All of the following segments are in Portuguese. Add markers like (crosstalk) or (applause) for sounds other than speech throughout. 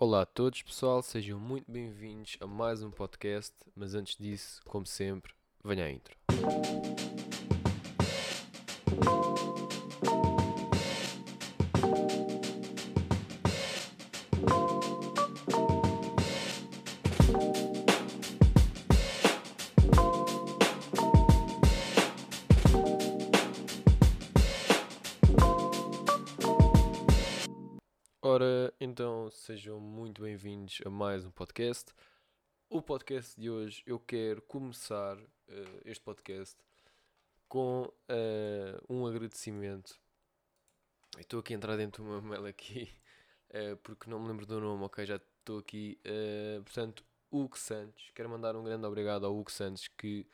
Olá a todos, pessoal, sejam muito bem-vindos a mais um podcast. Mas antes disso, como sempre, venha a intro. Bem-vindos a mais um podcast. O podcast de hoje eu quero começar eh, este podcast com eh, um agradecimento. Estou aqui a entrar dentro do meu mail aqui (laughs) eh, porque não me lembro do nome, ok? Já estou aqui. portanto, Hugo Santos. Quero mandar um grande obrigado ao Hugo Santos que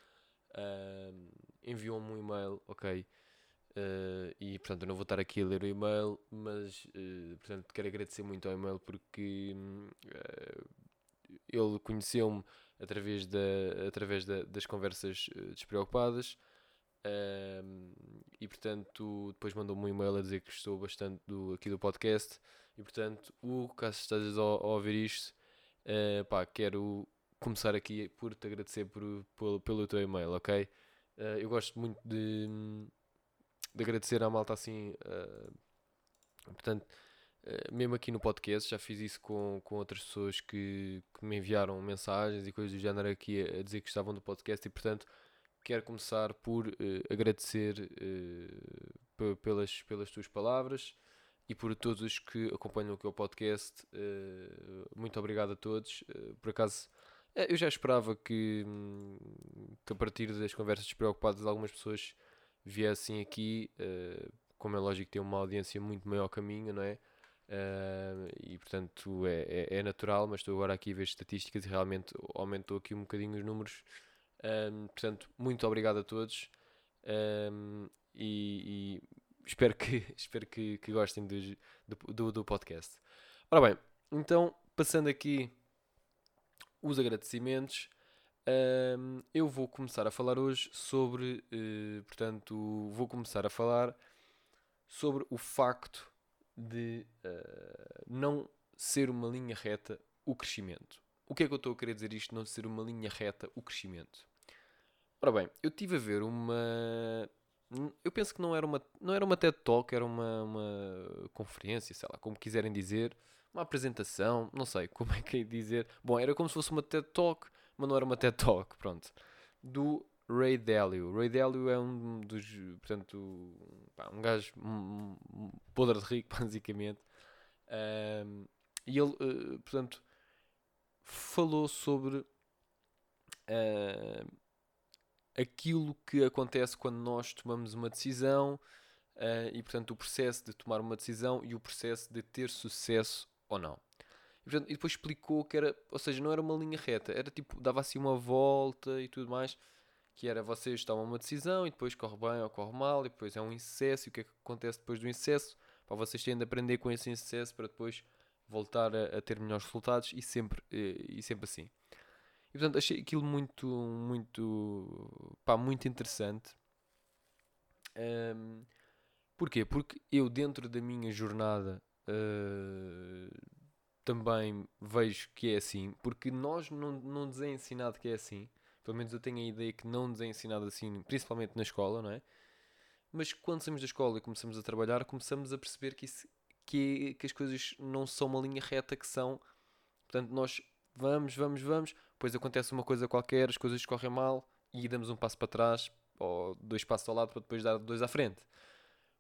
enviou-me um e-mail, ok? Uh, e portanto eu não vou estar aqui a ler o e-mail, mas uh, portanto quero agradecer muito ao e-mail porque uh, ele conheceu-me através, da, através da- das conversas despreocupadas um, e portanto depois mandou-me um e-mail a dizer que gostou bastante do, aqui do podcast e portanto Hugo, caso estejas a, a ouvir isto, pá, quero começar aqui por te agradecer por, pelo, pelo teu e-mail, ok? Eu gosto muito de, de agradecer à malta assim. eh, portanto, eh, mesmo aqui no podcast, já fiz isso com, com outras pessoas que, que me enviaram mensagens e coisas do género aqui a, a dizer que gostavam do podcast e, portanto, quero começar por eh, agradecer pe- pelas, pelas tuas palavras e por todos os que acompanham aqui o podcast. muito obrigado a todos. Por acaso. Eu já esperava que, hum, que a partir das conversas despreocupadas algumas pessoas viessem aqui, eh, como é lógico, tem uma audiência muito maior que a não é? Eh, e portanto é, é, é natural, mas estou agora aqui a ver estatísticas e realmente aumentou aqui um bocadinho os números. Ehm, portanto, muito obrigado a todos Ehm, e, e espero que, (laughs) espero que, que gostem do, do, do podcast. Ora bem, então passando aqui os agradecimentos. Ahm, eu vou começar a falar hoje sobre, eh, portanto, vou começar a falar sobre o facto de eh, não ser uma linha reta o crescimento. O que é que eu estou a querer dizer isto, não ser uma linha reta o crescimento? Ora bem, eu tive a ver uma... Eu penso que não era uma, não era uma TED Talk, era uma, uma conferência, sei lá, como quiserem dizer, uma apresentação, não sei como é que é dizer. Bom, era como se fosse uma TED Talk, mas não era uma TED Talk, pronto. Do Ray Dalio. Ray Dalio é um dos, portanto, pá, um gajo um, um podre de rico, (laughs) basicamente. Ahm, e ele, eh, portanto, falou sobre ah, aquilo que acontece quando nós tomamos uma decisão ah, e, portanto, o processo de tomar uma decisão e o processo de ter sucesso ou não. E, portanto, e depois explicou que era, ou seja, não era uma linha reta, era tipo, dava assim uma volta e tudo mais, que era vocês tomam uma decisão e depois corre bem ou corre mal, e depois é um insucesso, e o que é que acontece depois do insucesso? Para vocês terem de aprender com esse insucesso para depois voltar a, a ter melhores resultados e sempre, eh, e sempre assim. E portanto achei aquilo muito, muito, pá, muito interessante. Ahm, porquê? Porque eu dentro da minha jornada eh, também vejo que é assim, porque nós não, não nos é ensinado que é assim. Pelo menos eu tenho a ideia que não nos é ensinado assim, principalmente na escola, não é? Mas quando saímos da escola e começamos a trabalhar, começamos a perceber que, isso, que, que as coisas não são uma linha reta, que são. Portanto, nós vamos, vamos, vamos, depois acontece uma coisa qualquer, as coisas correm mal e damos um passo para trás ou dois passos ao lado para depois dar dois à frente.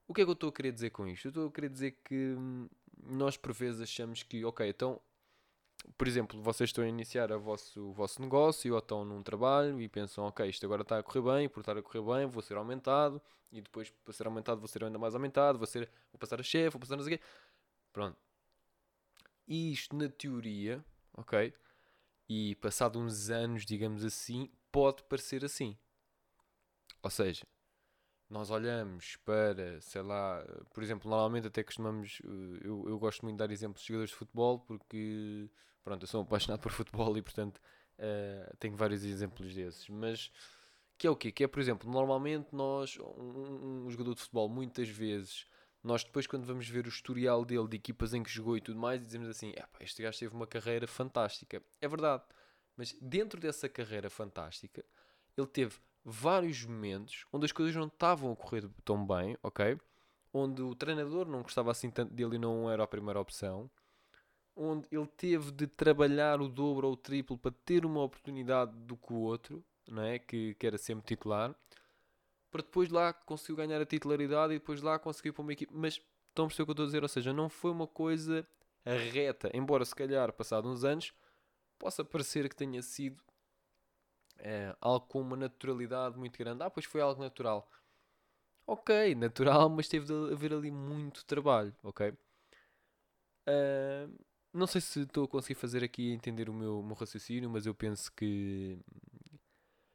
O que é que eu estou a querer dizer com isto? Eu estou a querer dizer que hum, nós por vezes achamos que, ok, então, por exemplo, vocês estão a iniciar a vosso, o vosso negócio ou estão num trabalho e pensam, ok, isto agora está a correr bem, por estar a correr bem, vou ser aumentado e depois para ser aumentado vou ser ainda mais aumentado, vou, ser, vou passar a chefe, vou passar não sei o quê. Pronto. E isto na teoria, ok? E passado uns anos, digamos assim, pode parecer assim. Ou seja, nós olhamos para, sei lá, por exemplo, normalmente até costumamos, eh, eu, eu gosto muito de dar exemplos de jogadores de futebol porque, pronto, eu sou apaixonado por futebol e, portanto, eh, tenho vários exemplos desses. Mas, que é o quê? Que é, por exemplo, normalmente nós, um, um- jogador de futebol, muitas vezes, nós depois, quando vamos ver o historial dele, de equipas em que jogou e tudo mais, dizemos assim: este gajo teve uma carreira fantástica. É verdade. Mas dentro dessa carreira fantástica, ele teve vários momentos onde as coisas não estavam a correr tão bem, ok? Onde o treinador não gostava assim tanto dele e não era a primeira opção. Onde ele teve de trabalhar o dobro ou o triplo para ter uma oportunidade do que o outro, não é? Que, que era sempre titular. Para depois lá conseguiu ganhar a titularidade e depois lá conseguiu para uma equipe. Mas estão a perceber o que eu estou a dizer? Ou seja, não foi uma coisa reta. Embora se calhar, passado uns anos, possa parecer que tenha sido é, algo com uma naturalidade muito grande. Ah, pois foi algo natural. Ok, natural, mas teve de haver ali muito trabalho, ok? Uh, não sei se estou a conseguir fazer aqui entender o meu, o meu raciocínio, mas eu penso que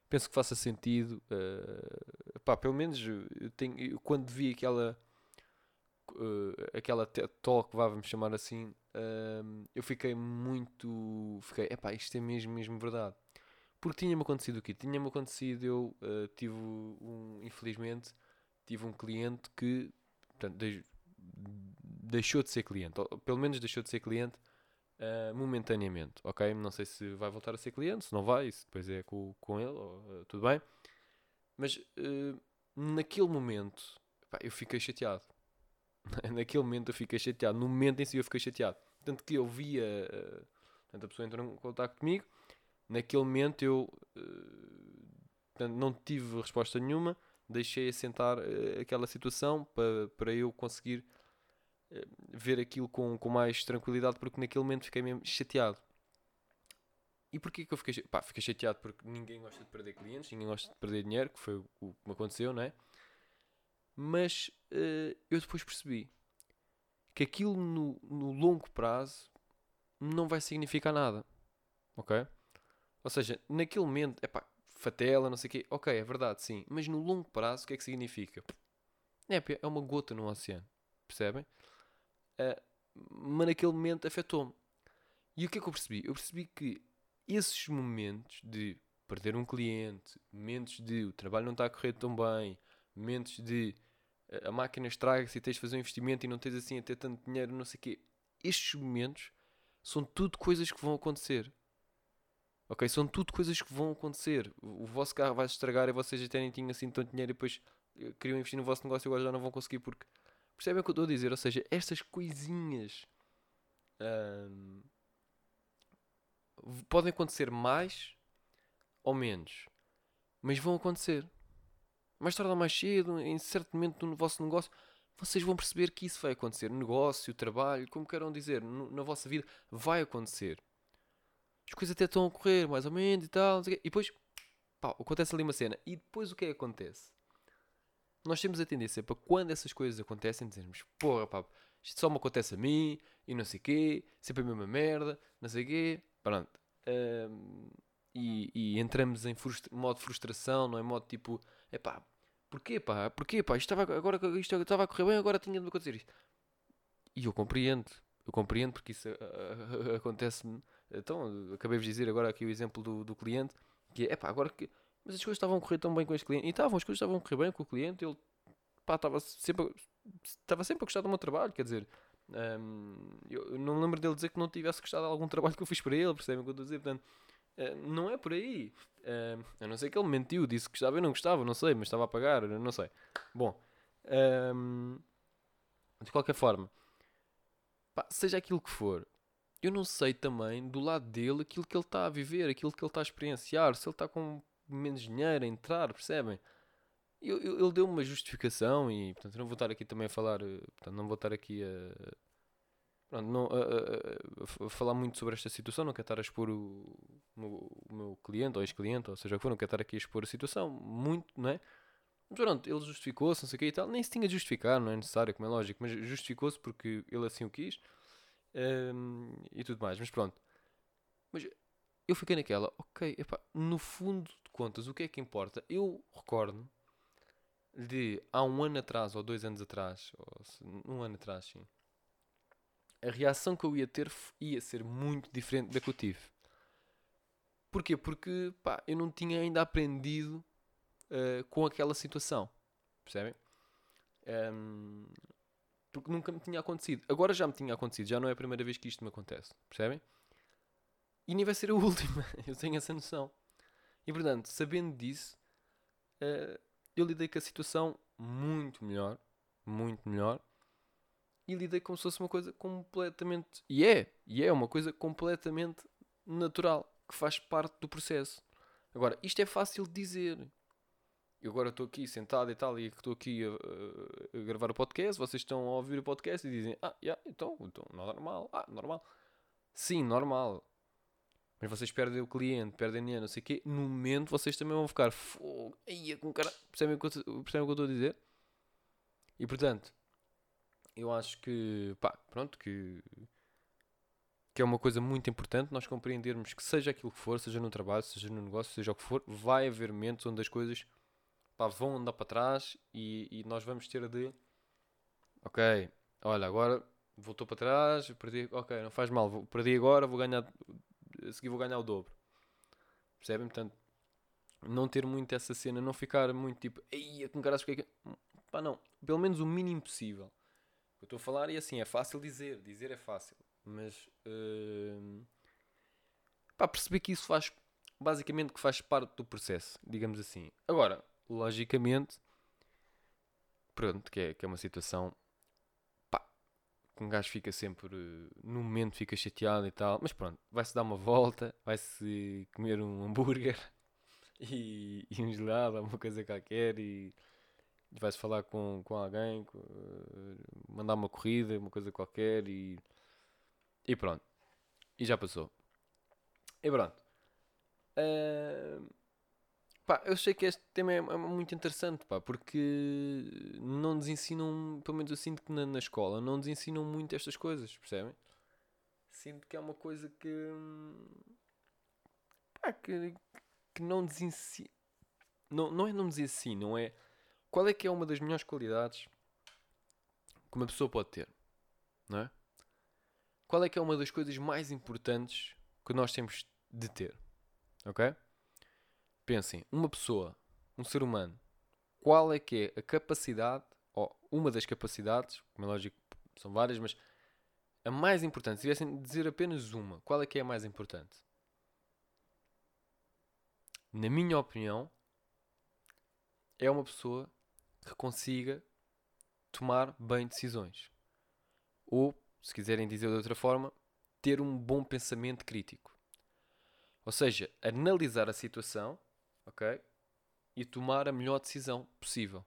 penso que faça sentido. Uh, pá, pelo menos eu tenho, eu, quando vi aquela uh, aquela talk, vamos chamar assim, uh, eu fiquei muito. Fiquei, epá, isto é mesmo, mesmo verdade. Porque tinha-me acontecido o quê? Tinha-me acontecido, eu uh, tive um, infelizmente, tive um cliente que portanto, deixou de ser cliente, ou pelo menos deixou de ser cliente uh, momentaneamente, ok? Não sei se vai voltar a ser cliente, se não vai, isso depois é com, com ele, ou, uh, tudo bem. Mas naquele momento, pá, eu fiquei chateado. (laughs) naquele momento eu fiquei chateado. No momento em si eu fiquei chateado. Tanto que eu via, portanto, a pessoa entrou em contato comigo, naquele momento eu portanto, não tive resposta nenhuma, deixei assentar aquela situação para, para eu conseguir eh, ver aquilo com, com mais tranquilidade porque naquele momento fiquei mesmo chateado. E porquê que eu fiquei, pá, fiquei chateado? Porque ninguém gosta de perder clientes, ninguém gosta de perder dinheiro, que foi o que me aconteceu, não é? Mas uh, eu depois percebi que aquilo no, no longo prazo não vai significar nada, ok? Ou seja, naquele momento, é pá, fatela, não sei o quê, ok, é verdade, sim, mas no longo prazo o que é que significa? É, é uma gota no oceano, percebem? Uh, mas naquele momento afetou-me. E o que é que eu percebi? Eu percebi que esses momentos de perder um cliente, momentos de o trabalho não está a correr tão bem, momentos de uh, a máquina estraga-se e tens de fazer um investimento e não tens assim a ter tanto dinheiro, não sei o quê. Estes momentos são tudo coisas que vão acontecer. Ok? São tudo coisas que vão acontecer. O, vosso carro vai se estragar e vocês até nem tinham assim tanto dinheiro e depois uh, queriam investir no vosso negócio e agora já não vão conseguir porque Percebem o que eu estou a dizer? Ou seja, estas coisinhas podem acontecer mais ou menos, mas vão acontecer. Mais tarde ou mais cedo, em certo momento no vosso negócio, vocês vão perceber que isso vai acontecer. Negócio, trabalho, como queiram dizer, na vossa vida, vai acontecer. As coisas até estão a correr, mais ou menos e tal. E depois, pá, acontece ali uma cena. E depois o que é que acontece? nós temos a tendência para quando essas coisas acontecem dizermos, porra pá, isto só me acontece a mim e não sei o quê, sempre a mesma merda, não sei o quê, pronto. Um, e, e, entramos em frustra modo frustração, não é? Modo tipo, é pá, porquê pá, porquê pá, isto estava, agora isto estava a correr bem, agora tinha de acontecer isto. E eu compreendo, eu compreendo porque isso acontece-me. Então, acabei de dizer agora aqui o exemplo do, do cliente, que é, pá, agora que mas as coisas estavam a correr tão bem com este cliente. E estavam, as coisas estavam a correr bem com o cliente. Ele pá, estava sempre, estava sempre a gostar do meu trabalho. Quer dizer, um, eu não lembro dele dizer que não tivesse gostado de algum trabalho que eu fiz para ele. Percebem o que eu estou a dizer? Portanto, uh, não é por aí. Uh, a não ser que ele mentiu, disse que gostava. Eu não gostava, não sei, mas estava a pagar, não sei. Bom, um, de qualquer forma, pá, seja aquilo que for, eu não sei também do lado dele aquilo que ele está a viver, aquilo que ele está a experienciar, se ele está com menos dinheiro a entrar, percebem? Eu, eu, ele deu uma justificação e, portanto, não vou estar aqui também a falar, eh, portanto, não vou estar aqui a, pronto, não, a, a, a, falar muito sobre esta situação, não quero estar a expor o, o, o meu cliente ou ex-cliente, ou seja o que for, não quero estar aqui a expor a situação muito, não é? Mas pronto, ele justificou-se, não sei o que e tal, nem se tinha de justificar, não é necessário, como é lógico, mas justificou-se porque ele assim o quis um, e tudo mais, mas pronto. Mas eu fiquei naquela, ok, epá, no fundo de contas, o que é que importa? Eu recordo de há um ano atrás, ou dois anos atrás, ou um ano atrás, sim, a reação que eu ia ter ia ser muito diferente da que eu tive. Porquê? Porque pá, eu não tinha ainda aprendido uh, com aquela situação. Percebem? Um, Porque nunca me tinha acontecido. Agora já me tinha acontecido, já não é a primeira vez que isto me acontece. Percebem? E nem vai ser a (laughs) última. Eu tenho essa noção. E portanto, sabendo disso, uh, eu lidei com a situação muito melhor. Muito melhor. E lidei como se fosse uma coisa completamente. E é! E é uma coisa completamente natural. Que faz parte do processo. Agora, isto é fácil de dizer. Eu agora estou aqui sentado e tal, e estou aqui a, a, gravar o podcast. Vocês estão a ouvir o podcast e dizem: Ah, yeah, então, então, normal. Ah, normal. Sim, normal. Mas vocês perdem o cliente, perdem dinheiro, não sei o quê. No momento vocês também vão ficar fogo. Aí, com cara. Percebem o, que eu, estou a dizer? E portanto, eu acho que, pá, pronto, que, que é uma coisa muito importante nós compreendermos que seja aquilo que for, seja no trabalho, seja no negócio, seja o que for, vai haver momentos onde as coisas pá, vão andar para trás e, e nós vamos ter de ok, olha, agora voltou para trás, perdi, ok, não faz mal, vou, perdi agora, vou ganhar, a seguir vou ganhar o dobro. Percebem? Portanto, não ter muito essa cena, não ficar muito tipo, ei, com caras que é que. Pá, não, pelo menos o mínimo possível. Eu estou a falar e assim, é fácil dizer, dizer é fácil, mas uh, pá, perceber que isso faz, basicamente, que faz parte do processo, digamos assim. Agora, logicamente, pronto, que é, que é uma situação pá, que um gajo fica sempre, no momento fica chateado e tal, mas pronto, vai-se dar uma volta, vai-se comer um (laughs) hambúrguer e, e um gelado, alguma coisa qualquer e vai-se falar com, com alguém, com, mandar uma corrida, uma coisa qualquer e, e pronto. E já passou. E pronto. Uh, Pá, eu sei que este tema é, é, muito interessante, pá, porque não nos ensinam, pelo menos eu sinto que na, na, escola, não nos ensinam muito estas coisas, percebem? Sinto que é uma coisa que. pá, que, que não nos ensinam. Não, não é não nos ensinam, é. Qual é que é uma das melhores qualidades que uma pessoa pode ter, não é? Qual é que é uma das coisas mais importantes que nós temos de ter, ok? Pensem, uma pessoa, um ser humano, qual é que é a capacidade, ou uma das capacidades, como é lógico, são várias, mas a mais importante, se tivessem de dizer apenas uma, qual é que é a mais importante? Na minha opinião, é uma pessoa que consiga tomar bem decisões. Ou, se quiserem dizer de outra forma, ter um bom pensamento crítico. Ou seja, analisar a situação ok? E tomar a melhor decisão possível.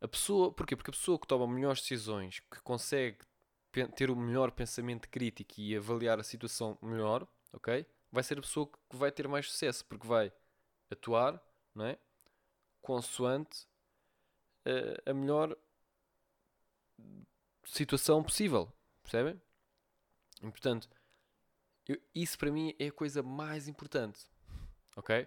A pessoa, porquê? Porque a pessoa que toma melhores decisões, que consegue ter o melhor pensamento crítico e avaliar a situação melhor, ok? Vai ser a pessoa que vai ter mais sucesso, porque vai atuar, não é? Consoante uh, a melhor situação possível, percebem? E portanto, eu, isso para mim é a coisa mais importante ok?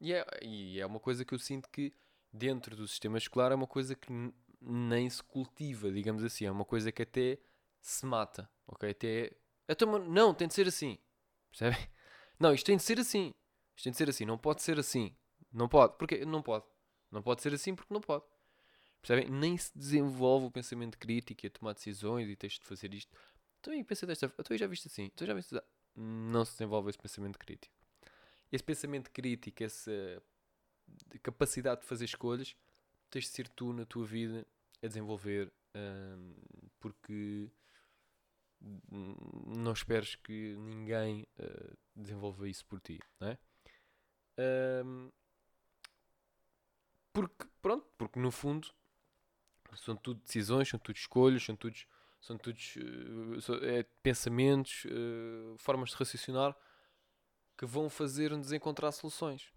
E é, e é uma coisa que eu sinto que dentro do sistema escolar é uma coisa que nem se cultiva, digamos assim, é uma coisa que até se mata, ok? Até, até uma, não, tem de ser assim, percebem? (laughs) Não, isto tem de ser assim, isto tem de ser assim, não pode ser assim, não pode, porque não pode, não pode ser assim porque não pode, percebem? Nem se desenvolve o pensamento crítico e a tomar decisões e tens de fazer isto. Então, e pensa desta, então já viste assim, então já viste, não se desenvolve esse pensamento crítico esse pensamento crítico, essa capacidade de fazer escolhas, tens de ser tu na tua vida a desenvolver, um, porque não esperes que ninguém uh, desenvolva isso por ti, não é? Um, porque, pronto, porque no fundo são tudo decisões, são tudo escolhas, são todos, são todos uh, é, pensamentos, uh, formas de raciocinar que vão fazer-nos encontrar soluções.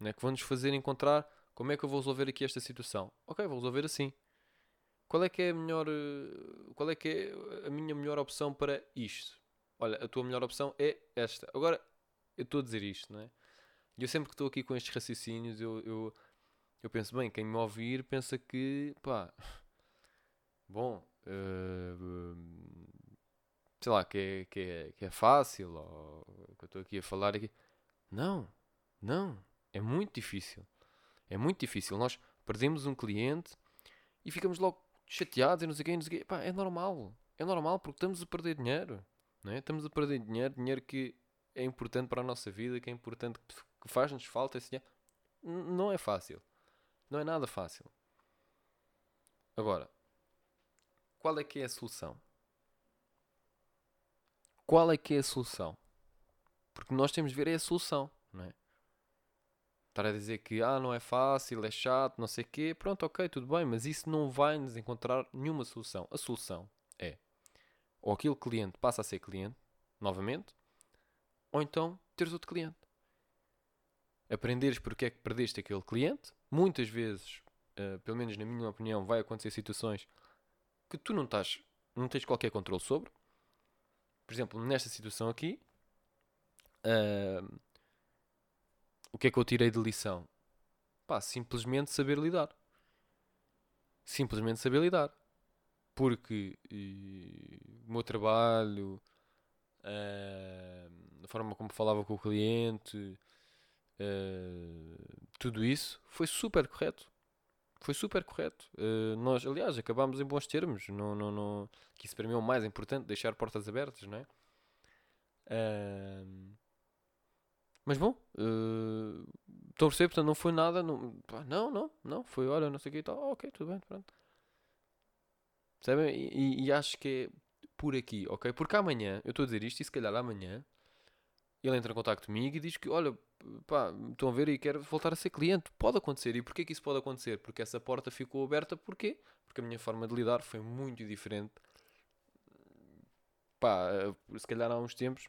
Né? Que vão-nos fazer encontrar como é que eu vou resolver aqui esta situação. Ok, vou resolver assim. Qual é que é a melhor. Eh, qual é que é a minha melhor opção para isto? Olha, a tua melhor opção é esta. Agora, eu estou a dizer isto, não é? E eu sempre que estou aqui com estes raciocínios, eu, eu, eu penso, bem, quem me ouvir pensa que, pá, (laughs) bom, uh, sei lá, que é, que é, que é fácil, ou estou aqui a falar aqui. Não, não, é muito difícil. É muito difícil. Nós perdemos um cliente e ficamos logo chateados e não sei o quê, não sei o quê. É normal. É normal porque estamos a perder dinheiro. Não é? Estamos a perder dinheiro, dinheiro que é importante para a nossa vida, que é importante, que faz-nos falta esse dinheiro. Não é fácil. Não é nada fácil. Agora, qual é que é a solução? Qual é que é a solução? Porque nós temos de ver é a solução, não é? Estar a dizer que ah, não é fácil, é chato, não sei o quê, pronto, ok, tudo bem, mas isso não vai nos encontrar nenhuma solução. A solução é ou aquele cliente passa a ser cliente novamente, ou então teres outro cliente. Aprenderes porque é que perdeste aquele cliente, muitas vezes, uh, pelo menos na minha opinião, vai acontecer situações que tu não estás, não tens qualquer controle sobre. Por exemplo, nesta situação aqui, uh, o que é que eu tirei de lição? Pá, simplesmente saber lidar. Simplesmente saber lidar. Porque o meu trabalho, uh, a forma como falava com o cliente, uh, tudo isso foi super correto. Foi super correto. Uh, nós, aliás, acabámos em bons termos. Não, não, não, que isso para mim é o mais importante, deixar portas abertas, não é? Uh, mas bom, uh, estou a perceber, portanto não foi nada. Não, não, não, não foi, olha, não sei o que e tal. ok, tudo bem, pronto. Percebem? E, e, acho que é por aqui, ok? Porque amanhã, eu estou a dizer isto e se calhar amanhã ele entra em contato comigo e diz que, olha, pá, estão a ver e quero voltar a ser cliente. Pode acontecer. E porquê que isso pode acontecer? Porque essa porta ficou aberta, porquê? Porque a minha forma de lidar foi muito diferente. Pá, eh, se calhar há uns tempos,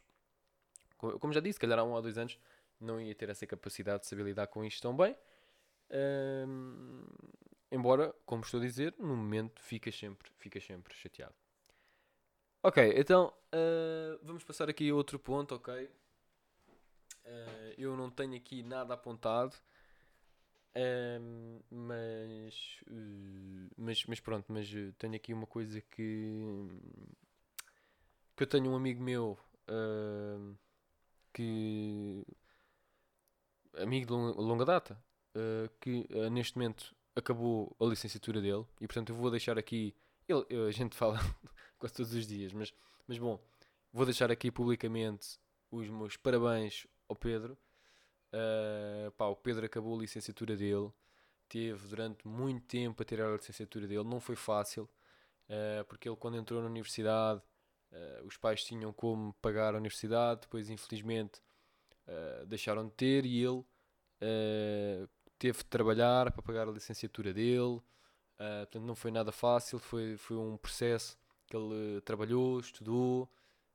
como já disse, se calhar há um ou dois anos, não ia ter essa capacidade de saber lidar com isto tão bem. Um, embora, como estou a dizer, no momento ficas sempre, ficas sempre chateado. Ok, então uh, vamos passar aqui a outro ponto, ok? Uh, eu não tenho aqui nada apontado, mas, mas, mas pronto, mas tenho aqui uma coisa que, que eu tenho um amigo meu que amigo de longa data, uh, que uh, neste momento acabou a licenciatura dele e portanto eu vou deixar aqui. Ele, a gente (laughs) fala quase todos os dias, mas, mas bom, vou deixar aqui publicamente os meus parabéns ao Pedro. Uh, pá, o Pedro acabou a licenciatura dele, teve durante muito tempo a tirar a licenciatura dele, não foi fácil, uh, porque ele quando entrou na universidade, uh, os pais tinham como pagar a universidade, depois infelizmente uh, deixaram de ter e ele uh, teve de trabalhar para pagar a licenciatura dele. Portanto, não foi nada fácil, foi, foi um processo que ele trabalhou, estudou,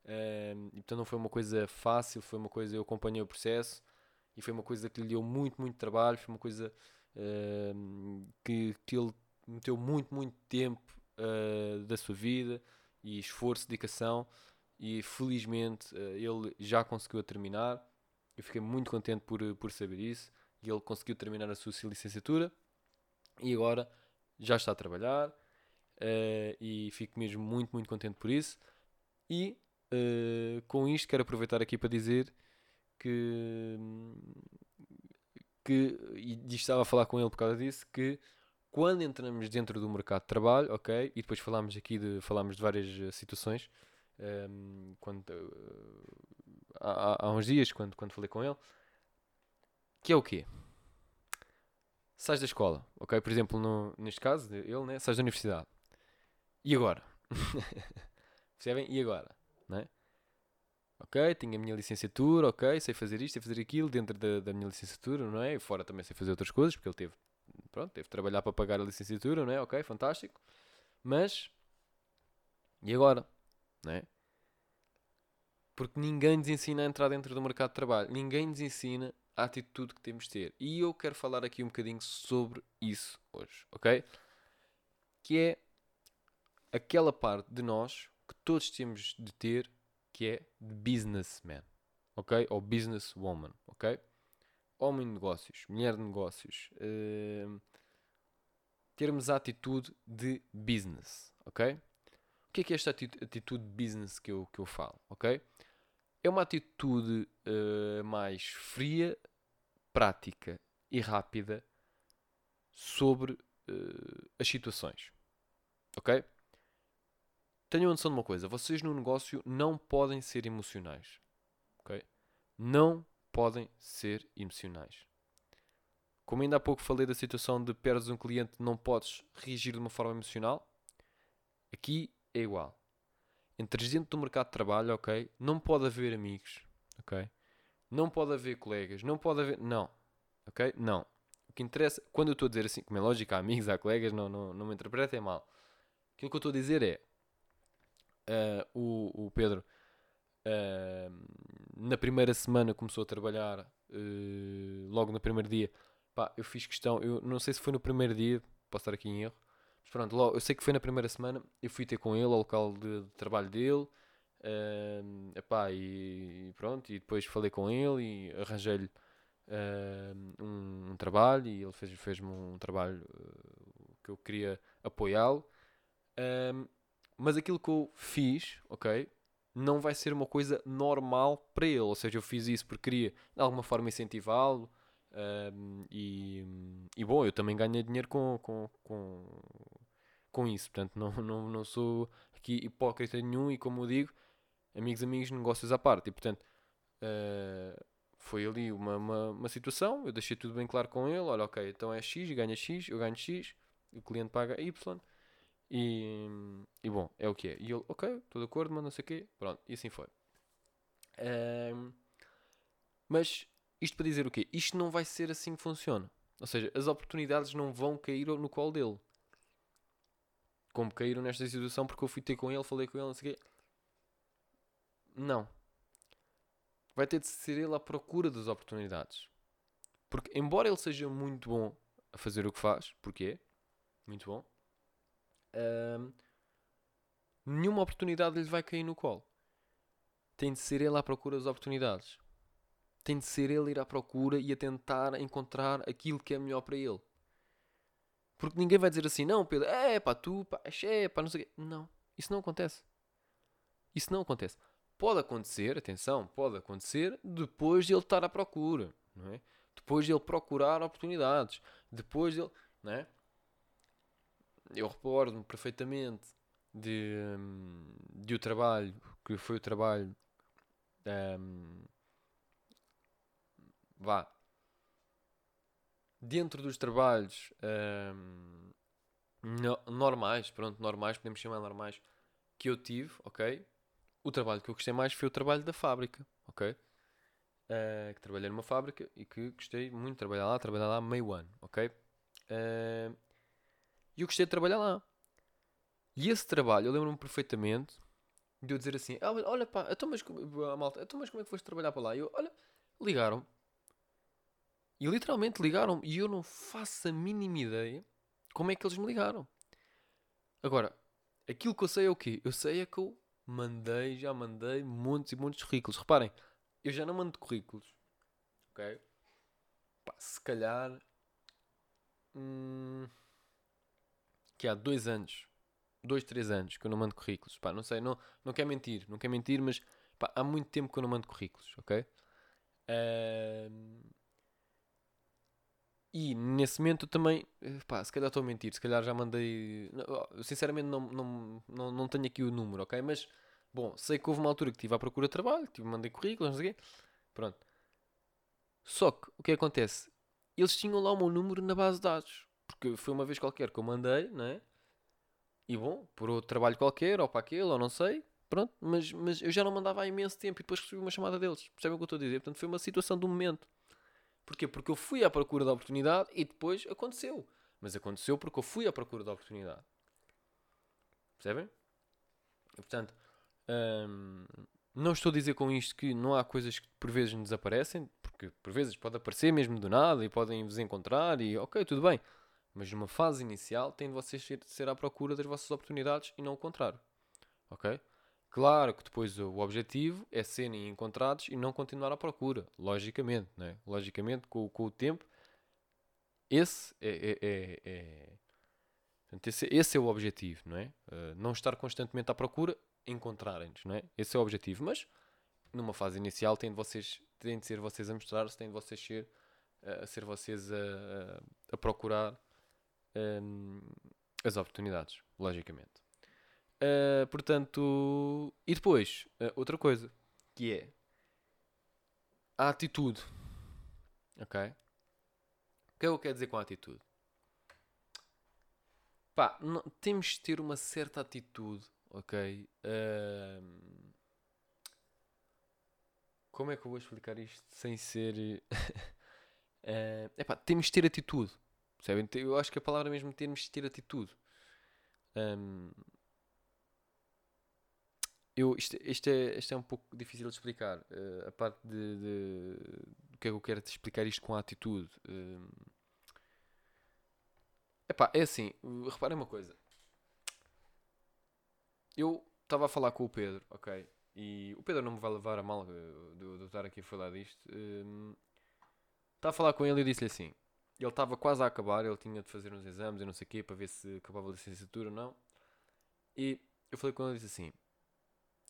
e portanto não foi uma coisa fácil, foi uma coisa, eu acompanhei o processo e foi uma coisa que lhe deu muito, muito trabalho, foi uma coisa que, que ele meteu muito, muito tempo da sua vida e esforço, dedicação e felizmente ele já conseguiu terminar eu fiquei muito contente por, por saber isso. E ele conseguiu terminar a sua licenciatura e agora já está a trabalhar. Uh, e fico mesmo muito, muito contente por isso. E uh, com isto quero aproveitar aqui para dizer que, que e estava a falar com ele por causa disso, que quando entramos dentro do mercado de trabalho, ok, e depois falámos aqui de, falámos de várias eh, situações, um, ehm, quando, há, há uns dias, quando, quando falei com ele, que é o quê? Sais da escola, ok? Por exemplo, no, neste caso, ele, né? Sais da universidade. E agora? (laughs) Percebem? E agora? Não é? Ok, tenho a minha licenciatura, ok, sei fazer isto, sei fazer aquilo dentro da, da minha licenciatura, não é? E fora também sei fazer outras coisas, porque ele teve, pronto, teve de trabalhar para pagar a licenciatura, não é? Ok, fantástico. Mas, e agora? Não é? Porque ninguém nos ensina a entrar dentro do mercado de trabalho. Ninguém nos ensina a atitude que temos de ter. E eu quero falar aqui um bocadinho sobre isso hoje, ok? Que é aquela parte de nós que todos temos de ter, que é businessman, ok? Ou businesswoman, ok? Homem de negócios, mulher de negócios. Uh, termos a atitude de business, ok? O que é, que é esta atitude de business que eu, que eu falo, ok? É uma atitude uh, mais fria, prática e rápida sobre uh, as situações. Ok? Tenham noção de uma coisa: vocês no negócio não podem ser emocionais. Ok? Não podem ser emocionais. Como ainda há pouco falei da situação de perdes um cliente, não podes reagir de uma forma emocional. Aqui é igual. Entre gente do mercado de trabalho, ok? Não pode haver amigos, ok? Não pode haver colegas, não pode haver. Não, ok? Não. O que interessa, quando eu estou a dizer assim, como é lógico, há amigos, há colegas, não, não, não me interpretem mal. Aquilo que eu estou a dizer é. Uh, o, o Pedro, uh, na primeira semana, começou a trabalhar, uh, logo no primeiro dia. Pá, eu fiz questão, eu não sei se foi no primeiro dia, posso estar aqui em erro, mas pronto, logo, eu sei que foi na primeira semana, eu fui ter com ele ao local de, de trabalho dele, uh, epá, e, e, pronto, e depois falei com ele e arranjei-lhe uh, um, um, trabalho e ele fez-me fez um trabalho que eu queria apoiá-lo. mas aquilo que eu fiz, ok, não vai ser uma coisa normal para ele. Ou seja, eu fiz isso porque queria de alguma forma incentivá-lo. e, e bom, eu também ganhei dinheiro com, com, com, com isso. Portanto, não, não, não sou aqui hipócrita nenhum. E como eu digo, amigos, amigos, negócios à parte. E portanto, uh, foi ali uma, uma, uma, situação. Eu deixei tudo bem claro com ele. Olha, ok, então é X, ganha X, eu ganho X, o cliente paga Y. E, e bom, é o que é. E ele, ok, estou de acordo, mas não sei o quê. Pronto, e assim foi. Um, mas isto para dizer o quê? Isto não vai ser assim que funciona. Ou seja, as oportunidades não vão cair no colo dele. Como caíram nesta situação porque eu fui ter com ele, falei com ele, não sei o quê. Não. Vai ter de ser ele à procura das oportunidades. Porque, embora ele seja muito bom a fazer o que faz, porque é muito bom, nenhuma oportunidade lhe vai cair no colo. Tem de ser ele à procura das oportunidades. Tem de ser ele ir à procura e a tentar encontrar aquilo que é melhor para ele. Porque ninguém vai dizer assim, não, Pedro, é pá, tu, pá, é pá, não sei o quê. Não, isso não acontece. Isso não acontece. Pode acontecer, atenção, pode acontecer depois de ele estar à procura, não é? Depois de ele procurar oportunidades, depois de ele, não é? Eu recordo-me perfeitamente de, hum, de o trabalho, que foi o trabalho, um, vá, dentro dos trabalhos um, no, normais, pronto, normais, podemos chamar normais, que eu tive, ok? o trabalho que eu gostei mais foi o trabalho da fábrica, ok? Uh, que trabalhei numa fábrica e que gostei muito de trabalhar lá, trabalhar lá meio ano, ok? Uh, e eu gostei de trabalhar lá. E esse trabalho, eu lembro-me perfeitamente de eu dizer assim: ah, Olha pá, então mas, malta, então mas como é que foste trabalhar para lá? E eu, olha, ligaram. E literalmente ligaram. E eu não faço a mínima ideia como é que eles me ligaram. Agora, aquilo que eu sei é o quê? Eu sei é que eu mandei, já mandei muitos e muitos currículos. Reparem, eu já não mando currículos. Ok? Pá, se calhar. Hum, que há dois anos. Dois, três anos que eu não mando currículos. Pá, não sei, não, não quero mentir. Não quero mentir, mas pá, há muito tempo que eu não mando currículos. Ok? e nesse momento também, pá, se calhar estou a mentir, se calhar já mandei. Sinceramente, não, não, não, não tenho aqui o número, ok? Mas, bom, sei que houve uma altura que estive à procura de trabalho, tive, mandei currículos, não sei o quê. Pronto. Só que, o que acontece? Eles tinham lá o meu número na base de dados. Porque foi uma vez qualquer que eu mandei, não é? E bom, por outro trabalho qualquer, ou para aquele, ou não sei. Pronto, mas, mas eu já não mandava há imenso tempo e depois recebi uma chamada deles. Percebem o que eu estou a dizer? Portanto, foi uma situação do momento. Porquê? Porque eu fui à procura da oportunidade e depois aconteceu. Mas aconteceu porque eu fui à procura da oportunidade. Percebem? E, portanto, hum, não estou a dizer com isto que não há coisas que por vezes desaparecem, porque por vezes pode aparecer mesmo do nada e podem vos encontrar e ok, tudo bem. Mas numa fase inicial tem de vocês ser, ser à procura das vossas oportunidades e não o contrário. Ok? Claro que depois o objetivo é serem encontrados e não continuar à procura, logicamente, né? logicamente com, com o tempo. Esse é, é, é, é... esse, esse, é o objetivo, não é? Uh, não estar constantemente à procura, encontrarem-nos, não é? Esse é o objetivo. Mas numa fase inicial tem de, vocês, tem de ser vocês a mostrar-se, tem de vocês ser, uh, a ser vocês a, a, a procurar um, as oportunidades, logicamente. Uh, portanto, e depois, uh, outra coisa, que é a atitude. Ok? O que é que eu quero dizer com a atitude? Pá, não, temos de ter uma certa atitude, ok? Uh, como é que eu vou explicar isto sem ser. uh, (laughs) epá, temos de ter atitude. Percebem? Eu acho que a palavra mesmo temos de ter atitude. Um, eu, isto, isto, é, isto é um pouco difícil de explicar. Uh, a parte de, de, do que é que eu quero te explicar isto com a atitude. Uh, epá, é assim, reparem uma coisa. Eu estava a falar com o Pedro, ok? E o Pedro não me vai levar a mal eh, de eu estar aqui a falar disto. Uh, estava a falar com ele e disse-lhe assim: ele estava quase a acabar, ele tinha de fazer uns exames e não sei o quê para ver se acabava a licenciatura ou não. E eu falei com ele e disse assim: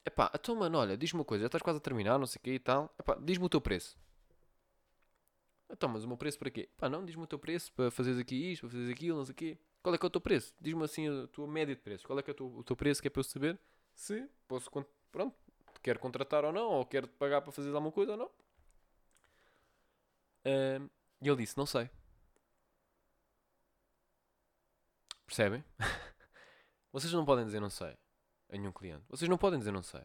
Epá, então mano, olha, diz-me uma coisa, já estás quase a terminar, não sei o quê e tal. Epá, diz-me o teu preço. Então, mas o meu preço para quê? Pá, não, diz-me o teu preço para fazeres aqui isto, para fazeres aquilo, não sei o quê. Qual é que é o teu preço? Diz-me assim a tua média de preço. Qual é que é o teu, o teu preço que é para eu saber se posso, pronto, quero contratar ou não, ou quero pagar para fazer alguma coisa ou não. E ele disse, não sei. Percebem? (laughs) Vocês não podem dizer não sei a nenhum cliente. Vocês não podem dizer não sei.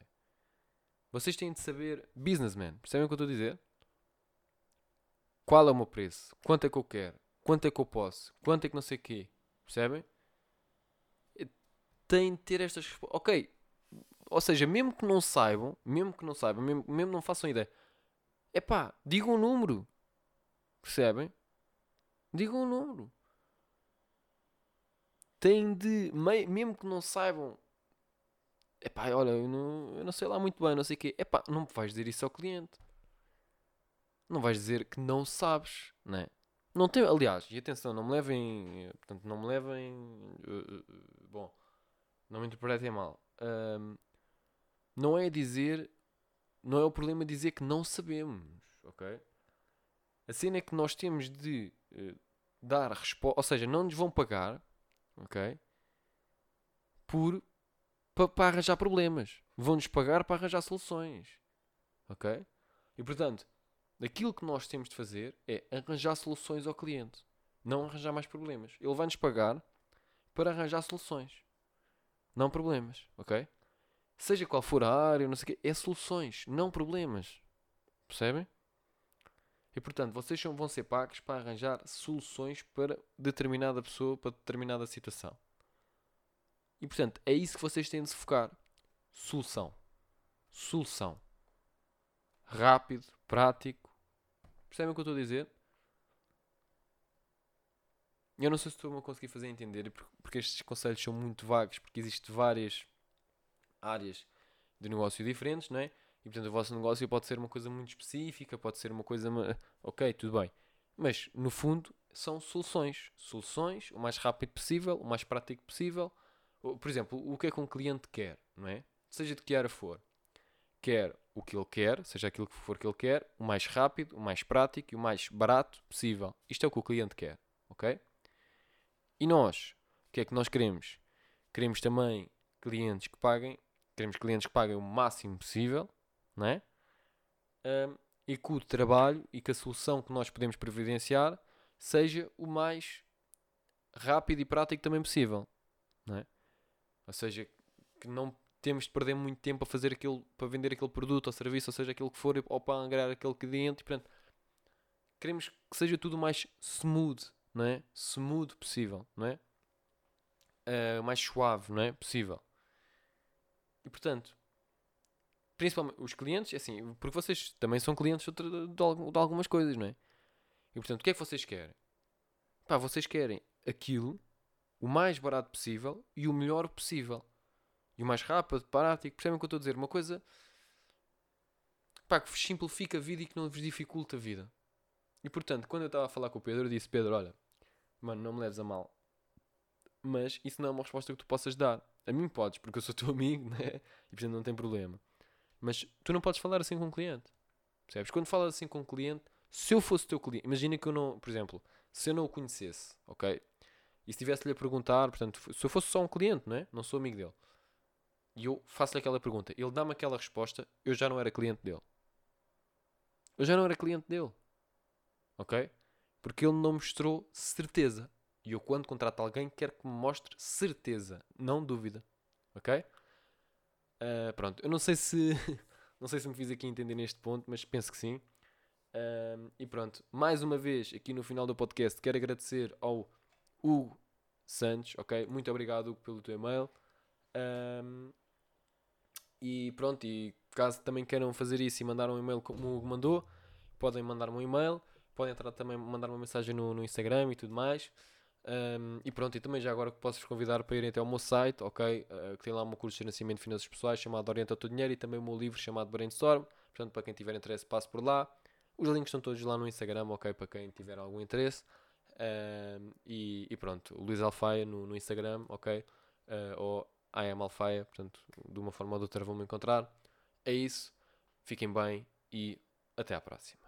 Vocês têm de saber businessman. Percebem o que eu estou a dizer? Qual é o meu preço? Quanto é que eu quero? Quanto é que eu posso? Quanto é que não sei o quê? Percebem? Têm de ter estas respostas. Ok. Ou seja, mesmo que não saibam, mesmo que não saibam, mesmo, mesmo não façam ideia, é pá, digam um número. Percebem? Digam um número. Têm de, mesmo que não saibam Epá, olha, eu não, eu não sei lá muito bem, não sei o quê. Epá, não vais dizer isso ao cliente. Não vais dizer que não sabes, não é? Não tem, aliás, e atenção, não me levem, portanto, não me levem, uh, uh, bom, não me interpretem mal. Um, não é dizer, não é o problema dizer que não sabemos, ok? A cena é que nós temos de uh, dar resposta, ou seja, não nos vão pagar, ok? Por para, arranjar problemas. Vão-nos pagar para arranjar soluções. Ok? E portanto, aquilo que nós temos de fazer é arranjar soluções ao cliente. Não arranjar mais problemas. Ele vai-nos pagar para arranjar soluções. Não problemas. Ok? Seja qual for a área, não sei o quê, é soluções, não problemas. Percebem? E portanto, vocês vão ser pagos para arranjar soluções para determinada pessoa, para determinada situação. E portanto, é isso que vocês têm de se focar. Solução. Solução. Rápido, prático. Percebem o que eu estou a dizer? Eu não sei se estou a conseguir fazer entender, porque estes conselhos são muito vagos, porque existem várias áreas de negócio diferentes, não é? E portanto o vosso negócio pode ser uma coisa muito específica, pode ser uma coisa. Ok, tudo bem. Mas no fundo são soluções. Soluções o mais rápido possível, o mais prático possível por exemplo, o que é que um cliente quer, não é? Seja de que área for. Quer o que ele quer, seja aquilo que for que ele quer, o mais rápido, o mais prático e o mais barato possível. Isto é o que o cliente quer, ok? E nós, o que é que nós queremos? Queremos também clientes que paguem, queremos clientes que paguem o máximo possível, não é? Um, e que o trabalho e que a solução que nós podemos providenciar seja o mais rápido e prático também possível, não é? Ou seja, que não temos de perder muito tempo a fazer aquilo, para vender aquele produto ou serviço, ou seja, aquilo que for, ou para angrar aquele cliente. E, portanto, queremos que seja tudo o mais smooth, não é? Smooth possível, não é? Uh, mais suave, não é? Possível. E, portanto, principalmente os clientes, assim, porque vocês também são clientes de, de, de algumas coisas, não é? E, portanto, o que é que vocês querem? Pá, vocês querem aquilo o mais barato possível e o melhor possível. E o mais rápido, prático. Percebem o que eu estou a dizer? Uma coisa pá, que vos simplifica a vida e que não vos dificulta a vida. E portanto, quando eu estava a falar com o Pedro, eu disse: Pedro, olha, mano, não me leves a mal. Mas isso não é uma resposta que tu possas dar. A mim podes, porque eu sou teu amigo, (laughs) né? E portanto não tem problema. Mas tu não podes falar assim com um cliente. Percebes? Quando falas assim com um cliente, se eu fosse teu cliente, imagina que eu não, por exemplo, se eu não o conhecesse, ok? E se estivesse-lhe a perguntar, portanto, se eu fosse só um cliente, não é? Não sou amigo dele. E eu faço-lhe aquela pergunta, ele dá-me aquela resposta, eu já não era cliente dele. Eu já não era cliente dele. Ok? Porque ele não mostrou certeza. E eu, quando contrato alguém, quero que me mostre certeza, não dúvida. Ok? Uh, pronto, eu não sei se (laughs) não sei se me fiz aqui entender neste ponto, mas penso que sim. Uh, e pronto, mais uma vez aqui no final do podcast quero agradecer ao Hugo Santos, ok? Muito obrigado Hugo, pelo teu e-mail. Um, e pronto, e caso também queiram fazer isso e mandar um e-mail como o Hugo mandou, podem mandar-me um e-mail, podem entrar também mandar uma mensagem no, no Instagram e tudo mais. Um, e pronto, e também já agora posso-vos convidar para irem até ao meu site, ok? Uh, que tem lá um curso de gerenciamento de finanças pessoais chamado Orienta o Teu Dinheiro e também o meu livro chamado Brainstorm. Portanto, para quem tiver interesse, passe por lá. Os links estão todos lá no Instagram, ok? Para quem tiver algum interesse. Um, e, e, pronto, o Luís Alfaia no, no Instagram, ok? Uh, ou I am Alfaia, portanto, de uma forma ou de outra vão me encontrar. É isso, fiquem bem e até à próxima.